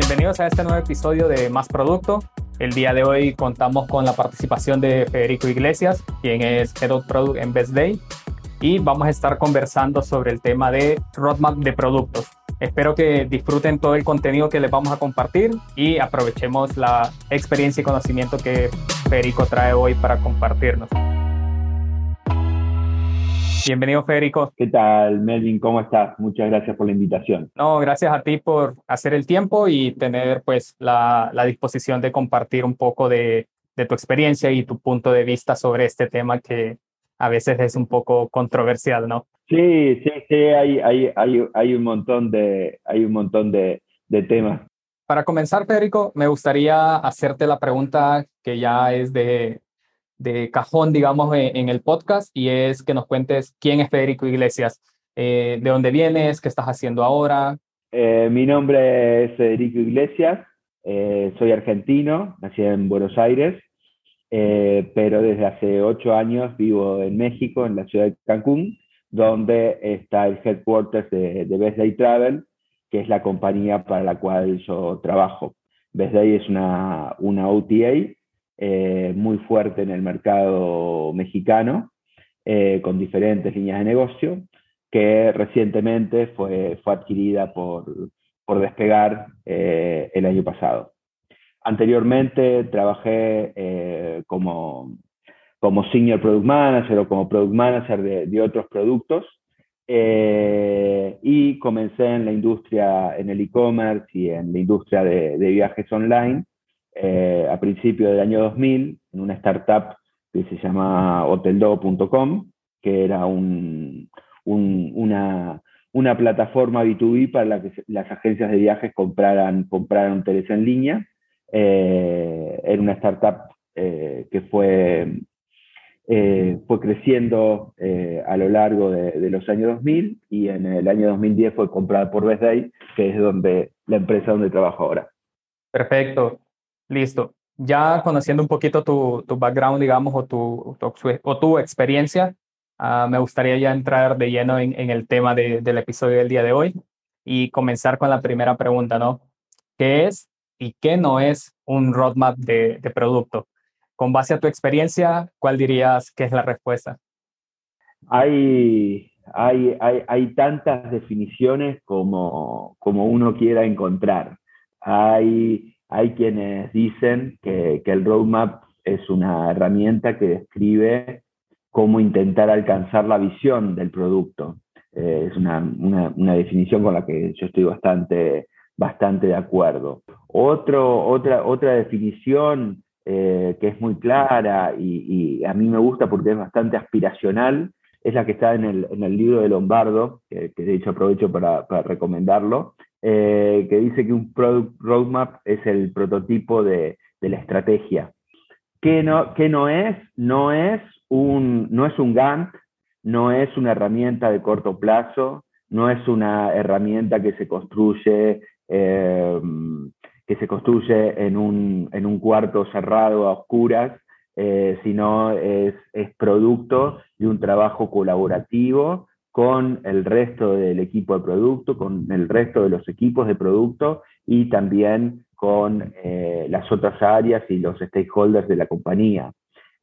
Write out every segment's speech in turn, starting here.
Bienvenidos a este nuevo episodio de Más Producto. El día de hoy contamos con la participación de Federico Iglesias, quien es Head of Product en Best Day, y vamos a estar conversando sobre el tema de roadmap de productos. Espero que disfruten todo el contenido que les vamos a compartir y aprovechemos la experiencia y conocimiento que Federico trae hoy para compartirnos. Bienvenido, Federico. ¿Qué tal, Melvin? ¿Cómo estás? Muchas gracias por la invitación. No, gracias a ti por hacer el tiempo y tener pues la, la disposición de compartir un poco de, de, tu experiencia y tu punto de vista sobre este tema que a veces es un poco controversial, ¿no? Sí, sí, sí, hay, hay, hay, hay un montón de, hay un montón de, de temas. Para comenzar, Federico, me gustaría hacerte la pregunta que ya es de, de cajón, digamos, en, el podcast y es que nos cuentes quién es Federico Iglesias, eh, de dónde vienes, qué estás haciendo ahora. Eh, mi nombre es Federico Iglesias, eh, soy argentino, nací en Buenos Aires, pero desde hace ocho años vivo en México, en la ciudad de Cancún, donde está el headquarters de, de Best Day Travel, que es la compañía para la cual yo trabajo. Best Day es una, una OTA eh, muy fuerte en el mercado mexicano, eh, con diferentes líneas de negocio, que recientemente fue, fue adquirida por, por Despegar eh, el año pasado. Anteriormente trabajé como, como Senior Product Manager o como Product Manager de, de otros productos y comencé en la industria, en el e-commerce y en la industria de, de viajes online eh, a principios del año 2000 en una startup que se llama hoteldo.com, que era un, una, plataforma B2B para la que las agencias de viajes compraran, compraran hoteles en línea. Eh, era una startup eh, que fue, fue creciendo a lo largo de, los años 2000 y en el año 2010 fue comprada por Best que es donde, la empresa donde trabajo ahora. Perfecto. Listo. Ya conociendo un poquito tu, tu background, digamos, o tu, o tu experiencia, uh, me gustaría ya entrar de lleno en, en el tema de, del episodio del día de hoy y comenzar con la primera pregunta, ¿no? ¿Qué es y qué no es un roadmap de, de producto? Con base a tu experiencia, ¿cuál dirías que es la respuesta? Hay, hay, hay, hay tantas definiciones como, como uno quiera encontrar. Hay hay quienes dicen que, el roadmap es una herramienta que describe cómo intentar alcanzar la visión del producto. Eh, es una, una, definición con la que yo estoy bastante, bastante de acuerdo. Otra, otra definición eh, que es muy clara y, a mí me gusta porque es bastante aspiracional es la que está en el, en el libro de Lombardo, que, que de hecho aprovecho para, para recomendarlo, eh, que dice que un product roadmap es el prototipo de, de la estrategia. ¿Qué no, qué no es? No es, un, no es un Gantt, no es una herramienta de corto plazo, no es una herramienta que se construye, eh, que se construye en, un, en un cuarto cerrado a oscuras, eh, sino es, es producto de un trabajo colaborativo con el resto del equipo de producto, con el resto de los equipos de producto y también con eh, las otras áreas y los stakeholders de la compañía.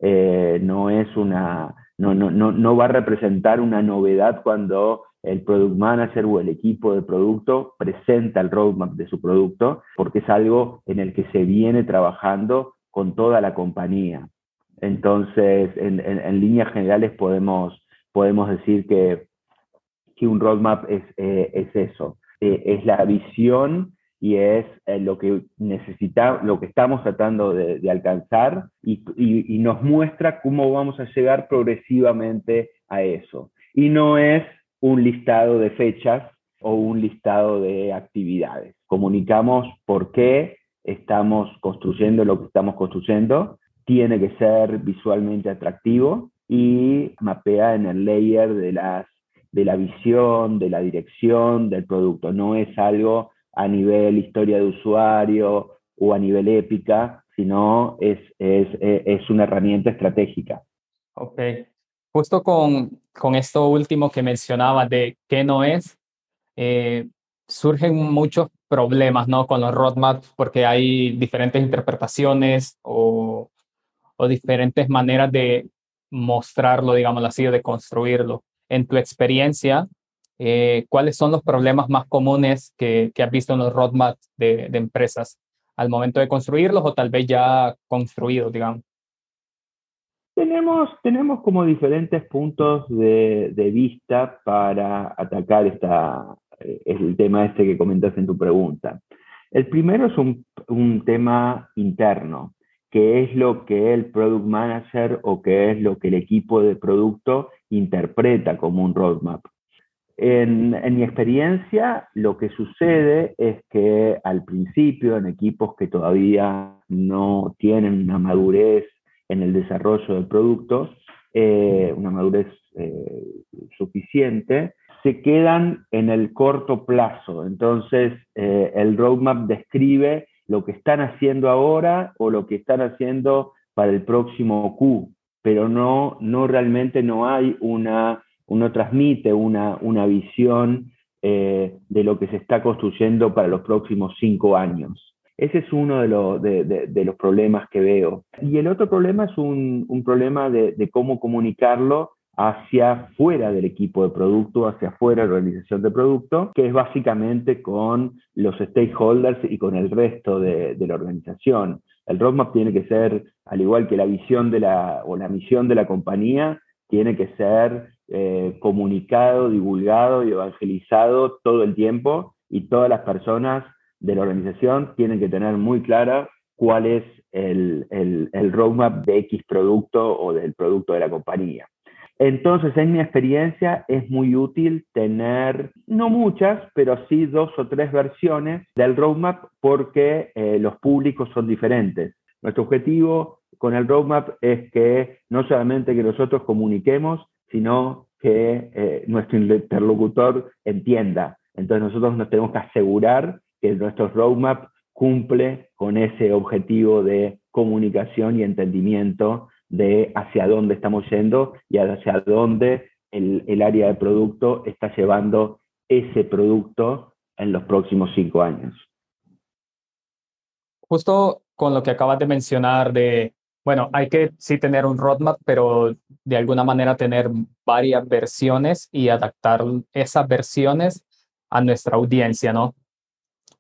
Eh, no, es una, no, no, no, no va a representar una novedad cuando el product manager o el equipo de producto presenta el roadmap de su producto, porque es algo en el que se viene trabajando con toda la compañía. Entonces, en, en, en líneas generales podemos, podemos decir que que un roadmap es, eh, es eso, eh, es la visión y es eh, lo que necesitamos, lo que estamos tratando de, alcanzar y, nos muestra cómo vamos a llegar progresivamente a eso. Y no es un listado de fechas o un listado de actividades. Comunicamos por qué estamos construyendo lo que estamos construyendo. Tiene que ser visualmente atractivo y mapea en el layer de las de la visión, de la dirección del producto. No es algo a nivel historia de usuario o a nivel épica, sino es, es, es una herramienta estratégica. Ok. Justo con, con esto último que mencionaba de qué no es, eh, surgen muchos problemas, ¿no? Con los roadmaps, porque hay diferentes interpretaciones o, o diferentes maneras de mostrarlo, digamos así, o de construirlo. En tu experiencia, eh, ¿cuáles son los problemas más comunes que, que has visto en los roadmaps de, de, empresas al momento de construirlos o tal vez ya construidos, digamos? Tenemos, tenemos como diferentes puntos de, de vista para atacar esta, eh, el tema este que comentas en tu pregunta. El primero es un, un tema interno, que es lo que el product manager o qué es lo que el equipo de producto interpreta como un roadmap. En, en, mi experiencia, lo que sucede es que al principio, en equipos que todavía no tienen una madurez en el desarrollo del producto, eh, una madurez eh, suficiente, se quedan en el corto plazo. Entonces, eh, el roadmap describe lo que están haciendo ahora o lo que están haciendo para el próximo Q, pero no, no realmente no hay una, uno transmite una, una visión eh, de lo que se está construyendo para los próximos cinco años. Ese es uno de, de, de, los problemas que veo. Y el otro problema es un, un problema de, cómo comunicarlo hacia fuera del equipo de producto, hacia fuera de la organización de producto, que es básicamente con los stakeholders y con el resto de, la organización. El roadmap tiene que ser, al igual que la visión de la, o la misión de la compañía, tiene que ser eh, comunicado, divulgado y evangelizado todo el tiempo y todas las personas de la organización tienen que tener muy clara cuál es el, el, roadmap de X producto o del producto de la compañía. Entonces, en mi experiencia, es muy útil tener, no muchas, pero sí dos o tres versiones del roadmap porque eh, los públicos son diferentes. Nuestro objetivo con el roadmap es que no solamente que nosotros comuniquemos, sino que eh, nuestro interlocutor entienda. Entonces nosotros nos tenemos que asegurar que nuestro roadmap cumple con ese objetivo de comunicación y entendimiento de hacia dónde estamos yendo y hacia dónde el, el, área de producto está llevando ese producto en los próximos cinco años. Justo con lo que acabas de mencionar de, bueno, hay que sí tener un roadmap, pero de alguna manera tener varias versiones y adaptar esas versiones a nuestra audiencia, ¿no?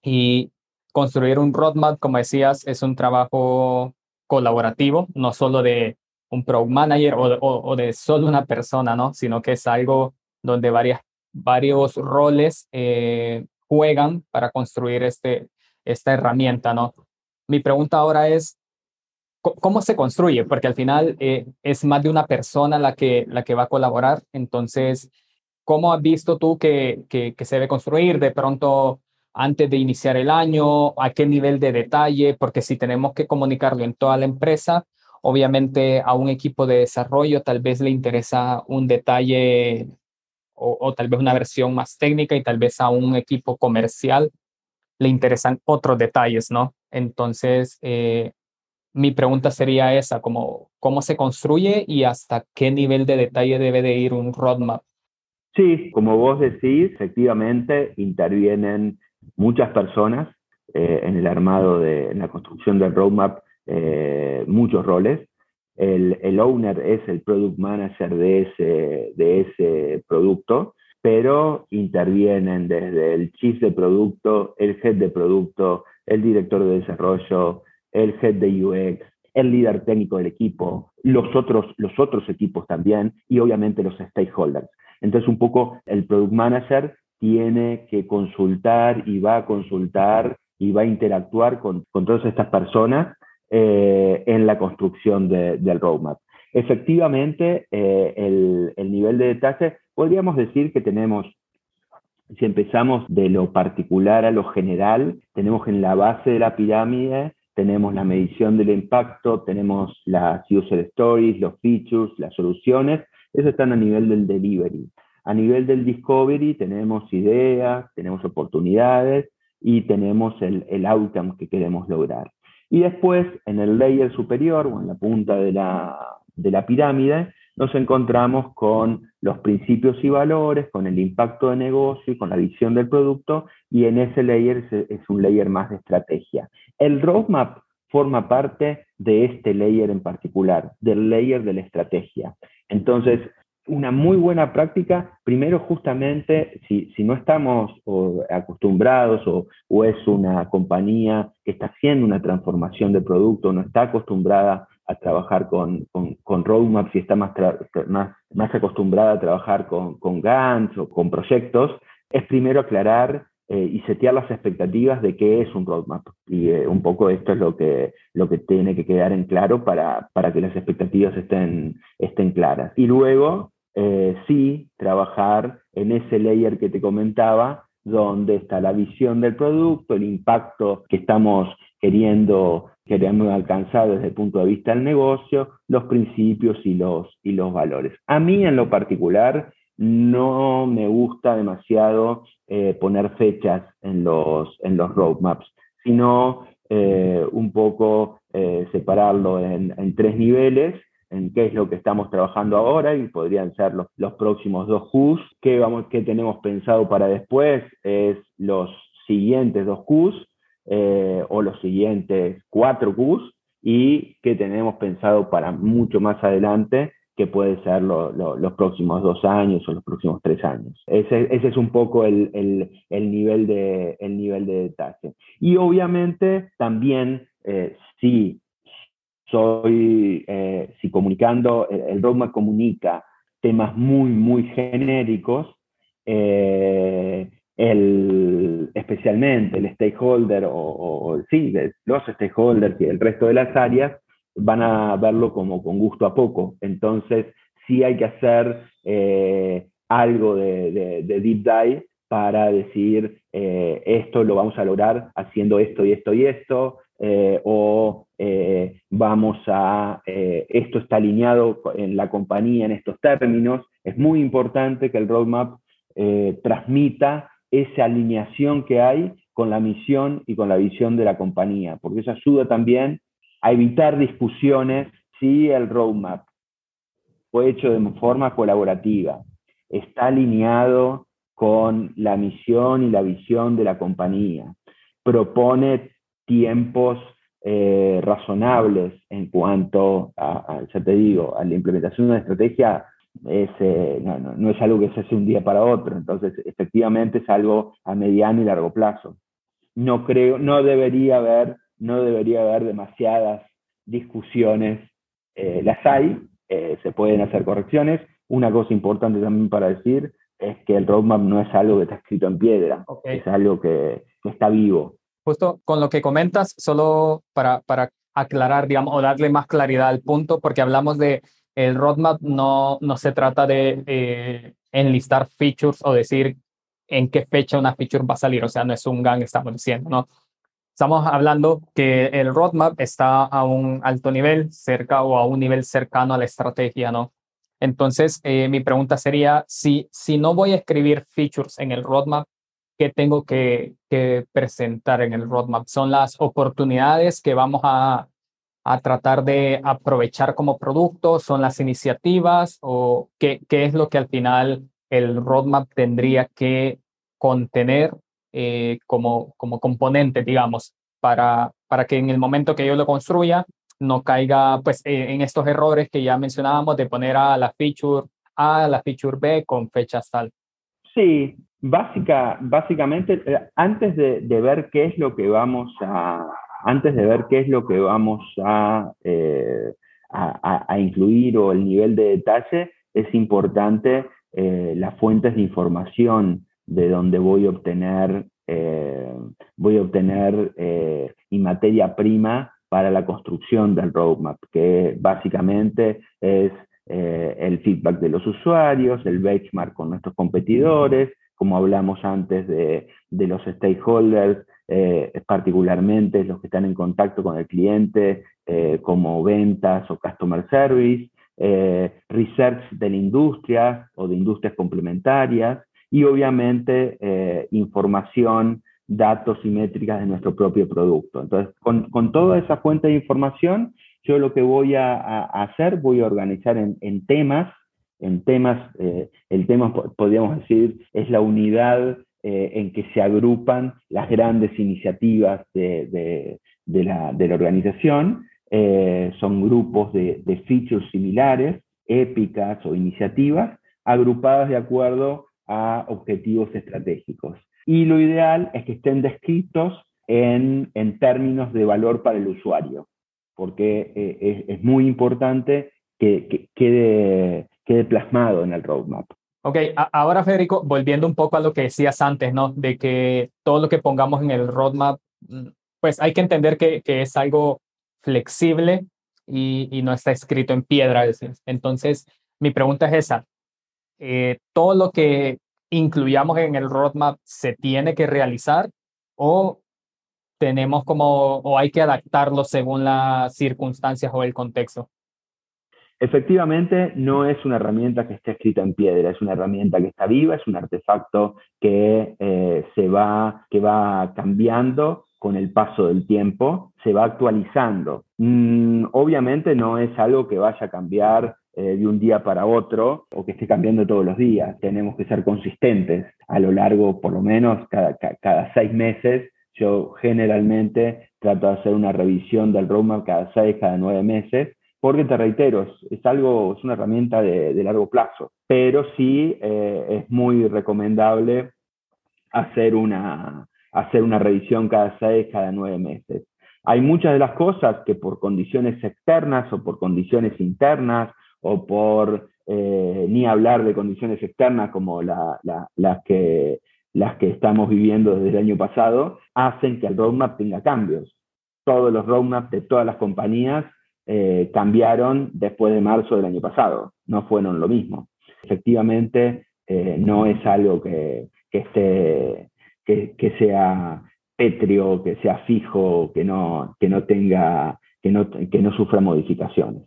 Y construir un roadmap, como decías, es un trabajo colaborativo, no solo de un product manager o, de solo una persona, ¿no? Sino que es algo donde varias, varios roles eh, juegan para construir este, esta herramienta, ¿no? Mi pregunta ahora es, ¿cómo se construye? Porque al final eh, es más de una persona la que, la que va a colaborar. Entonces, ¿cómo has visto tú que, que, que se debe construir? De pronto, antes de iniciar el año, a qué nivel de detalle, porque si tenemos que comunicarlo en toda la empresa, obviamente a un equipo de desarrollo tal vez le interesa un detalle o, tal vez una versión más técnica y tal vez a un equipo comercial le interesan otros detalles, ¿no? Entonces, eh, mi pregunta sería esa, como, ¿cómo se construye y hasta qué nivel de detalle debe de ir un roadmap? Sí, como vos decís, efectivamente intervienen muchas personas eh, en el armado, de, la construcción del roadmap, eh, muchos roles. El, el, owner es el product manager de ese, de ese producto, pero intervienen desde el chief de producto, el head de producto, el director de desarrollo, el head de UX, el líder técnico del equipo, los otros, los otros equipos también y obviamente los stakeholders. Entonces un poco el product manager tiene que consultar y va a consultar y va a interactuar con, todas estas personas eh, en la construcción de, del roadmap. Efectivamente, eh, el, el, nivel de detalle, podríamos decir que tenemos, si empezamos de lo particular a lo general, tenemos en la base de la pirámide, tenemos la medición del impacto, tenemos las user stories, los features, las soluciones, eso están a nivel del delivery. A nivel del discovery tenemos ideas, tenemos oportunidades y tenemos el, el outcome que queremos lograr. Y después, en el layer superior o en la punta de la, de la pirámide, nos encontramos con los principios y valores, con el impacto de negocio y con la visión del producto, y en ese layer es, un layer más de estrategia. El roadmap forma parte de este layer en particular, del layer de la estrategia. Entonces, una muy buena práctica, primero justamente si, no estamos acostumbrados o, o, es una compañía que está haciendo una transformación de producto, no está acostumbrada a trabajar con, con, roadmaps y está más, más, más, acostumbrada a trabajar con, con Gantt o con proyectos, es primero aclarar eh, y setear las expectativas de qué es un roadmap. Y eh, un poco esto es lo que, lo que tiene que quedar en claro para, para que las expectativas estén, estén claras. Y luego, eh, sí, trabajar en ese layer que te comentaba, donde está la visión del producto, el impacto que estamos queriendo, queriendo alcanzar desde el punto de vista del negocio, los principios y los, y los valores. A mí en lo particular no me gusta demasiado eh, poner fechas en los, en los roadmaps, sino eh, un poco separarlo en, en, tres niveles, en qué es lo que estamos trabajando ahora y podrían ser los, los próximos dos Qs, qué, vamos, qué tenemos pensado para después, es los siguientes dos Qs, eh, o los siguientes cuatro Qs y que tenemos pensado para mucho más adelante, que puede ser los próximos dos años o los próximos tres años. Ese, es un poco el, nivel de, el nivel de detalle. Y obviamente también eh, si soy, eh, si comunicando, el, el roadmap comunica temas muy, muy genéricos, eh, el, especialmente el stakeholder o, sí, los stakeholders y el resto de las áreas van a verlo como con gusto a poco. Entonces, sí hay que hacer eh, algo de, deep dive para decir eh, esto lo vamos a lograr haciendo esto y esto y esto, eh, o vamos a, esto está alineado en la compañía en estos términos. Es muy importante que el roadmap transmita esa alineación que hay con la misión y con la visión de la compañía, porque eso ayuda también a evitar discusiones si el roadmap fue hecho de forma colaborativa, está alineado con la misión y la visión de la compañía, propone tiempos eh, razonables en cuanto a, ya te digo, a la implementación de una estrategia es, eh, no, es algo que se hace un día para otro, entonces efectivamente es algo a mediano y largo plazo. No creo, no debería haber, no debería haber demasiadas discusiones, eh, las hay, eh, se pueden hacer correcciones. Una cosa importante también para decir es que el roadmap no es algo que está escrito en piedra, es algo que, que, está vivo. Justo con lo que comentas, solo para, para aclarar, digamos, o darle más claridad al punto, porque hablamos de el roadmap no, no se trata de eh, enlistar features o decir en qué fecha una feature va a salir, o sea, no es un gang, estamos diciendo, ¿no? Estamos hablando que el roadmap está a un alto nivel, cerca o a un nivel cercano a la estrategia, ¿no? Entonces, eh, mi pregunta sería, si, si no voy a escribir features en el roadmap, ¿qué tengo que, que presentar en el roadmap? ¿Son las oportunidades que vamos a, a tratar de aprovechar como producto? ¿Son las iniciativas o qué, qué es lo que al final el roadmap tendría que contener eh, como, como componente, digamos, para, para que en el momento que yo lo construya no caiga pues, eh, en estos errores que ya mencionábamos de poner a la feature A, a la feature B con fechas tal? Sí, básica, básicamente, eh, antes de, ver qué es lo que vamos a, antes de ver qué es lo que vamos eh, a, a, incluir o el nivel de detalle, es importante eh, las fuentes de información de donde voy a obtener, eh, voy a obtener mi materia prima para la construcción del roadmap, que básicamente es el feedback de los usuarios, el benchmark con nuestros competidores, como hablamos antes de, de los stakeholders, eh, particularmente los que están en contacto con el cliente, eh, como ventas o customer service, eh, research de la industria o de industrias complementarias y obviamente información, datos y métricas de nuestro propio producto. Entonces, con, con toda esa fuente de información, yo lo que voy a, hacer, voy a organizar en, temas, en temas, eh, el tema podríamos decir es la unidad eh, en que se agrupan las grandes iniciativas de, la, organización, eh, son grupos de, de features similares, épicas o iniciativas, agrupadas de acuerdo a objetivos estratégicos. Y lo ideal es que estén descritos en, términos de valor para el usuario, porque eh, es, muy importante que, quede, quede plasmado en el roadmap. Ok, ahora Federico, volviendo un poco a lo que decías antes, ¿no? De que todo lo que pongamos en el roadmap, mm, pues hay que entender que, es algo flexible y, no está escrito en piedra. Entonces, mi pregunta es esa. Eh, ¿Todo lo que incluyamos en el roadmap se tiene que realizar o tenemos como, o hay que adaptarlo según las circunstancias o el contexto? Efectivamente, no es una herramienta que esté escrita en piedra, es una herramienta que está viva, es un artefacto que, eh, se va, que va cambiando con el paso del tiempo, se va actualizando. Mm, obviamente no es algo que vaya a cambiar eh, de un día para otro o que esté cambiando todos los días. Tenemos que ser consistentes a lo largo, por lo menos cada, cada seis meses, yo generalmente trato de hacer una revisión del roadmap cada seis, cada nueve meses, porque te reitero, es, algo, es una herramienta de, largo plazo, pero sí eh, es muy recomendable hacer una, hacer una revisión cada seis, cada nueve meses. Hay muchas de las cosas que por condiciones externas o por condiciones internas o por eh, ni hablar de condiciones externas como las que las que estamos viviendo desde el año pasado, hacen que el roadmap tenga cambios. Todos los roadmaps de todas las compañías eh, cambiaron después de marzo del año pasado, no fueron lo mismo. Efectivamente, eh, no es algo que, que, esté, que, sea pétreo, que sea fijo, que no, que no tenga, que no, que no sufra modificaciones.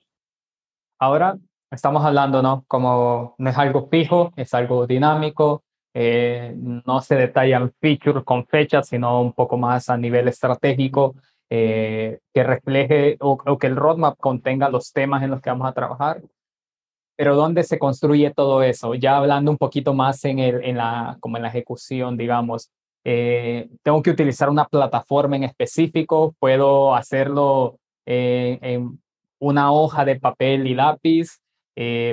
Ahora estamos hablando, ¿no? Como no es algo fijo, es algo dinámico, eh, no se detallan features con fechas, sino un poco más a nivel estratégico, eh, que refleje o, que el roadmap contenga los temas en los que vamos a trabajar. Pero ¿dónde se construye todo eso? Ya hablando un poquito más en, el, en, la, como en la ejecución, digamos, eh, tengo que utilizar una plataforma en específico, puedo hacerlo en una hoja de papel y lápiz,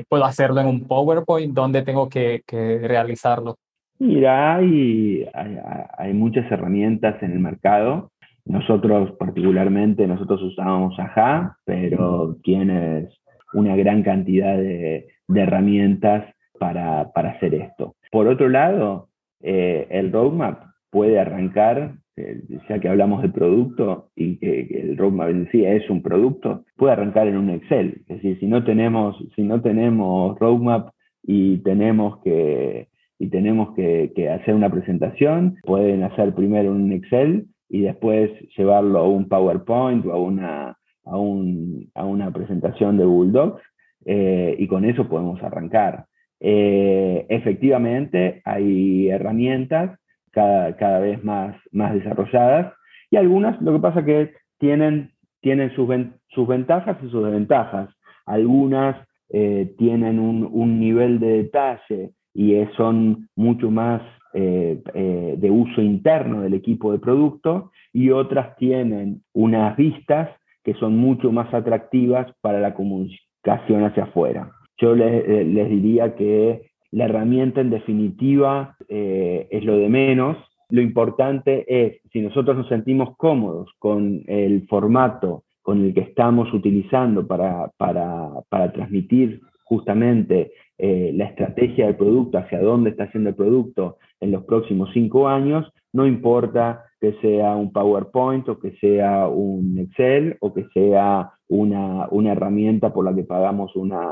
puedo hacerlo en un PowerPoint, ¿dónde tengo que, que realizarlo? Mira, hay, hay, muchas herramientas en el mercado. Nosotros particularmente, nosotros usábamos AJA, pero tienes una gran cantidad de, herramientas para, hacer esto. Por otro lado, eh, el roadmap puede arrancar, eh, ya que hablamos de producto y que, el roadmap en es un producto, puede arrancar en un Excel. Es decir, si no tenemos, si no tenemos roadmap y tenemos que y tenemos que, hacer una presentación, pueden hacer primero un Excel y después llevarlo a un PowerPoint o a una, a, una presentación de Docs eh, y con eso podemos arrancar. Eh, efectivamente, hay herramientas cada, cada vez más, más desarrolladas y algunas, lo que pasa que tienen, tienen sus, sus ventajas y sus desventajas. Algunas eh, tienen un, un nivel de detalle y son mucho más eh, eh, de uso interno del equipo de producto y otras tienen unas vistas que son mucho más atractivas para la comunicación hacia afuera. Yo les, eh, diría que la herramienta en definitiva es lo de menos. Lo importante es, si nosotros nos sentimos cómodos con el formato con el que estamos utilizando para, para, para transmitir justamente eh, la estrategia del producto, hacia dónde está haciendo el producto en los próximos cinco años, no importa que sea un PowerPoint o que sea un Excel o que sea una, herramienta por la que pagamos una,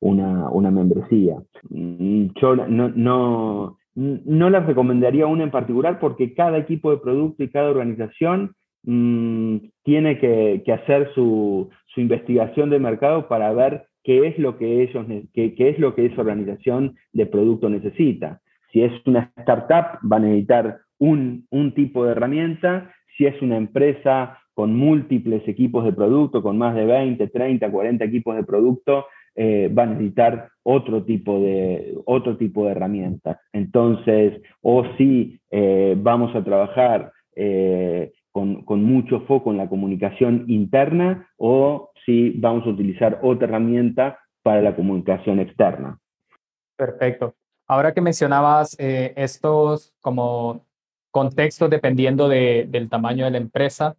una, membresía. Mm, yo no, no, no les recomendaría una en particular porque cada equipo de producto y cada organización mm, tiene que, hacer su, su investigación de mercado para ver qué es lo que ellos, qué, es lo que esa organización de producto necesita. Si es una startup, va a necesitar un, tipo de herramienta. Si es una empresa con múltiples equipos de producto, con más de 20, 30, 40 equipos de producto, eh, va a necesitar otro tipo de, otro tipo de herramientas. Entonces, o si eh, vamos a trabajar eh, con, con, mucho foco en la comunicación interna, o si vamos a utilizar otra herramienta para la comunicación externa. Perfecto. Ahora que mencionabas estos como contextos dependiendo de, del tamaño de la empresa,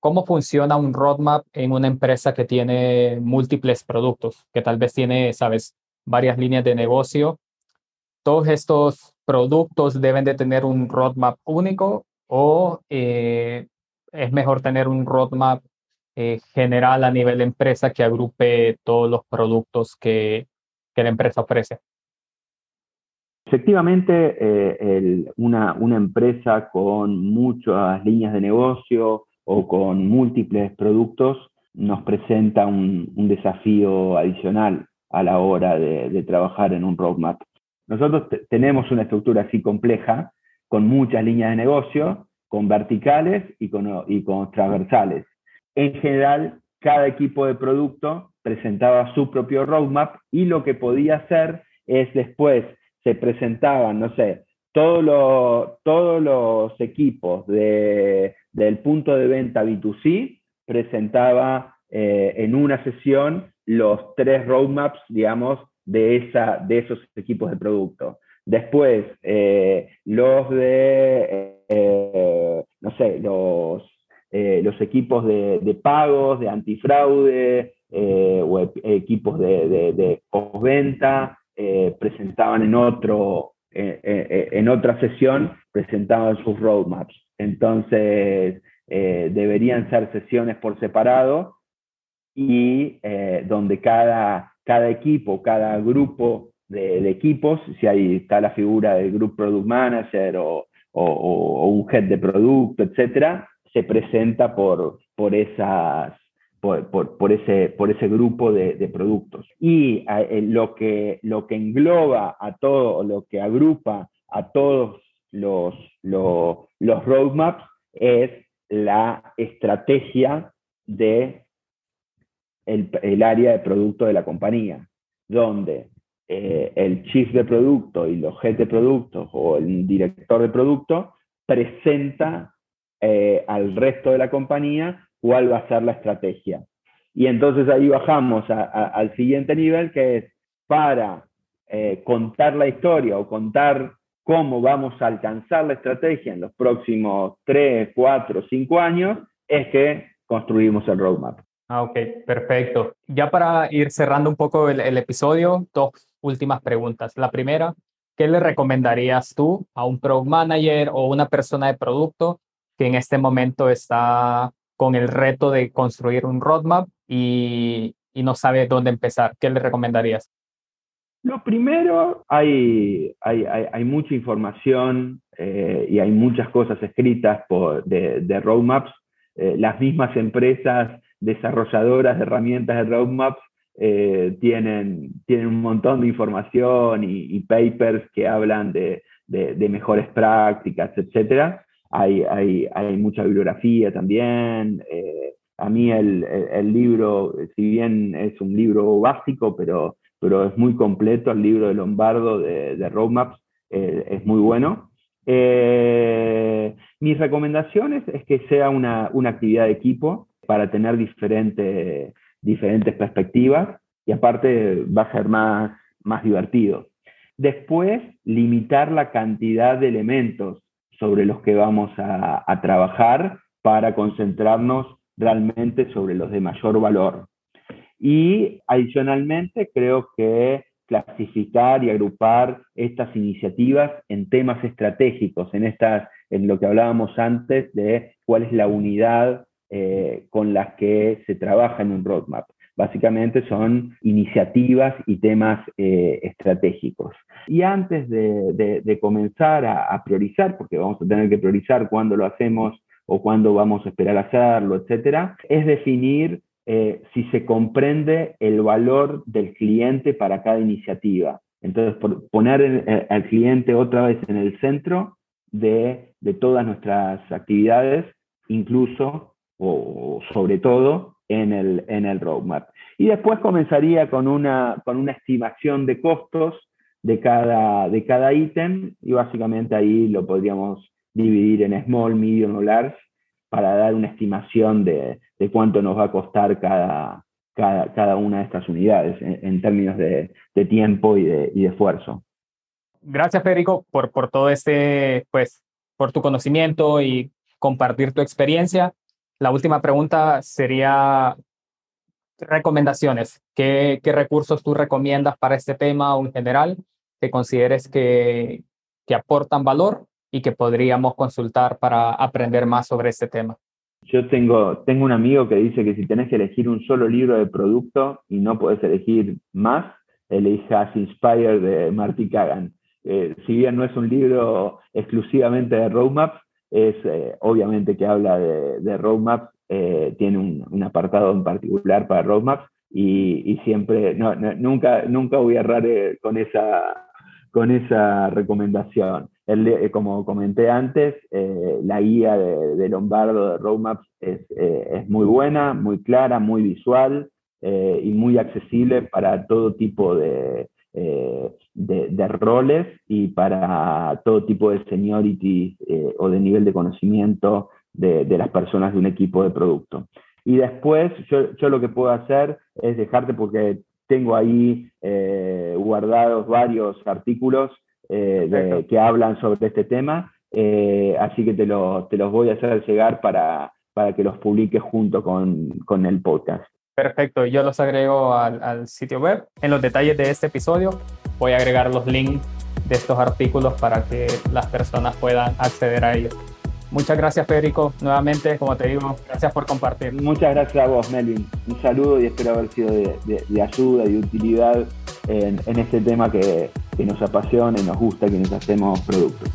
cómo funciona un roadmap en una empresa que tiene múltiples productos, que tal vez tiene, sabes, varias líneas de negocio. Todos estos productos deben de tener un roadmap único o eh, es mejor tener un roadmap eh, general a nivel de empresa que agrupe todos los productos que, que la empresa ofrece. Efectivamente, eh, una, una empresa con muchas líneas de negocio, o con múltiples productos nos presenta un, desafío adicional a la hora de, trabajar en un roadmap. Nosotros tenemos una estructura así compleja, con muchas líneas de negocio, con verticales y con, y con transversales. En general, cada equipo de producto presentaba su propio roadmap y lo que podía hacer es después se presentaban, no sé, todos los, todos los equipos de, del punto de venta B2C presentaba eh, en una sesión los tres roadmaps, digamos, de, esa, de esos equipos de producto. Después, eh, los de, eh, no sé, los, los equipos de, pagos, de antifraude, o equipos de, de, de postventa, presentaban en otro, en otra sesión, presentaban sus roadmaps. Entonces, eh, deberían ser sesiones por separado y eh, donde cada, cada equipo, cada grupo de, equipos, si ahí está la figura del Group Product Manager o, un head de producto, etcétera, se presenta por, por esas por, ese, por ese grupo de, productos. Y eh, lo, que, lo que engloba a todo, lo que agrupa a todos los, los, roadmaps es la estrategia de el, área de producto de la compañía, donde eh, el chief de producto y los head de productos o el director de producto presenta eh, al resto de la compañía cuál va a ser la estrategia. Y entonces ahí bajamos al siguiente nivel, que es para eh, contar la historia o contar cómo vamos a alcanzar la estrategia en los próximos 3, 4, 5 años, es que construimos el roadmap. Ah, ok, perfecto. Ya para ir cerrando un poco el, episodio, dos últimas preguntas. La primera, ¿qué le recomendarías tú a un product manager o una persona de producto que en este momento está con el reto de construir un roadmap y, y no sabe dónde empezar? ¿Qué le recomendarías? Lo primero, hay, hay, hay, mucha información eh, y hay muchas cosas escritas por, de, roadmaps. Eh, las mismas empresas desarrolladoras de herramientas de roadmaps eh, tienen, tienen un montón de información y, papers que hablan de, mejores prácticas, etc. Hay, hay, hay mucha bibliografía también. a mí el, el libro, si bien es un libro básico, pero pero es muy completo. El libro de Lombardo de, Roadmaps eh, es muy bueno. Eh, mis recomendaciones es que sea una, actividad de equipo para tener diferentes, perspectivas y aparte va a ser más, más divertido. Después, limitar la cantidad de elementos sobre los que vamos a, a trabajar para concentrarnos realmente sobre los de mayor valor. Y adicionalmente creo que clasificar y agrupar estas iniciativas en temas estratégicos, en, estas, en lo que hablábamos antes de cuál es la unidad eh, con las que se trabaja en un roadmap. Básicamente son iniciativas y temas eh, estratégicos. Y antes de, comenzar a, a, priorizar, porque vamos a tener que priorizar cuándo lo hacemos o cuándo vamos a esperar a hacerlo, etcétera, es definir eh, si se comprende el valor del cliente para cada iniciativa. Entonces, poner al cliente otra vez en el centro de, todas nuestras actividades, incluso o sobre todo en el, en el roadmap. Y después comenzaría con una, con una estimación de costos de cada, de cada ítem y básicamente ahí lo podríamos dividir en small, medium o large para dar una estimación de, de cuánto nos va a costar cada, cada, cada una de estas unidades en, términos de, de, tiempo y de, y de esfuerzo. Gracias, Federico, por, por todo este, pues, por tu conocimiento y compartir tu experiencia. La última pregunta sería recomendaciones. ¿Qué, ¿Qué, recursos tú recomiendas para este tema o en general que consideres que, que aportan valor y que podríamos consultar para aprender más sobre este tema? Yo tengo, tengo un amigo que dice que si tenés que elegir un solo libro de producto y no podés elegir más, elijas Inspire de Marty Kagan. Eh, si bien no es un libro exclusivamente de roadmaps, es eh, obviamente que habla de, de roadmaps, eh, tiene un, un, apartado en particular para roadmaps y, y siempre, no, nunca, nunca voy a errar con esa, con esa recomendación. El, como comenté antes, eh, la guía de, de, Lombardo de Roadmaps es, eh, es, muy buena, muy clara, muy visual eh, y muy accesible para todo tipo de, de, de, roles y para todo tipo de seniority o de nivel de conocimiento de, las personas de un equipo de producto. Y después yo, yo lo que puedo hacer es dejarte porque tengo ahí guardados varios artículos eh, que hablan sobre este tema, eh, así que te, lo, te, los voy a hacer llegar para, para que los publiques junto con, con, el podcast. Perfecto, yo los agrego al, al, sitio web. En los detalles de este episodio voy a agregar los links de estos artículos para que las personas puedan acceder a ellos. Muchas gracias, Federico. Nuevamente, como te digo, gracias por compartir. Muchas gracias a vos, Melvin. Un saludo y espero haber sido de, de, de ayuda y de utilidad en, en este tema que, que nos apasiona y nos gusta quienes hacemos productos.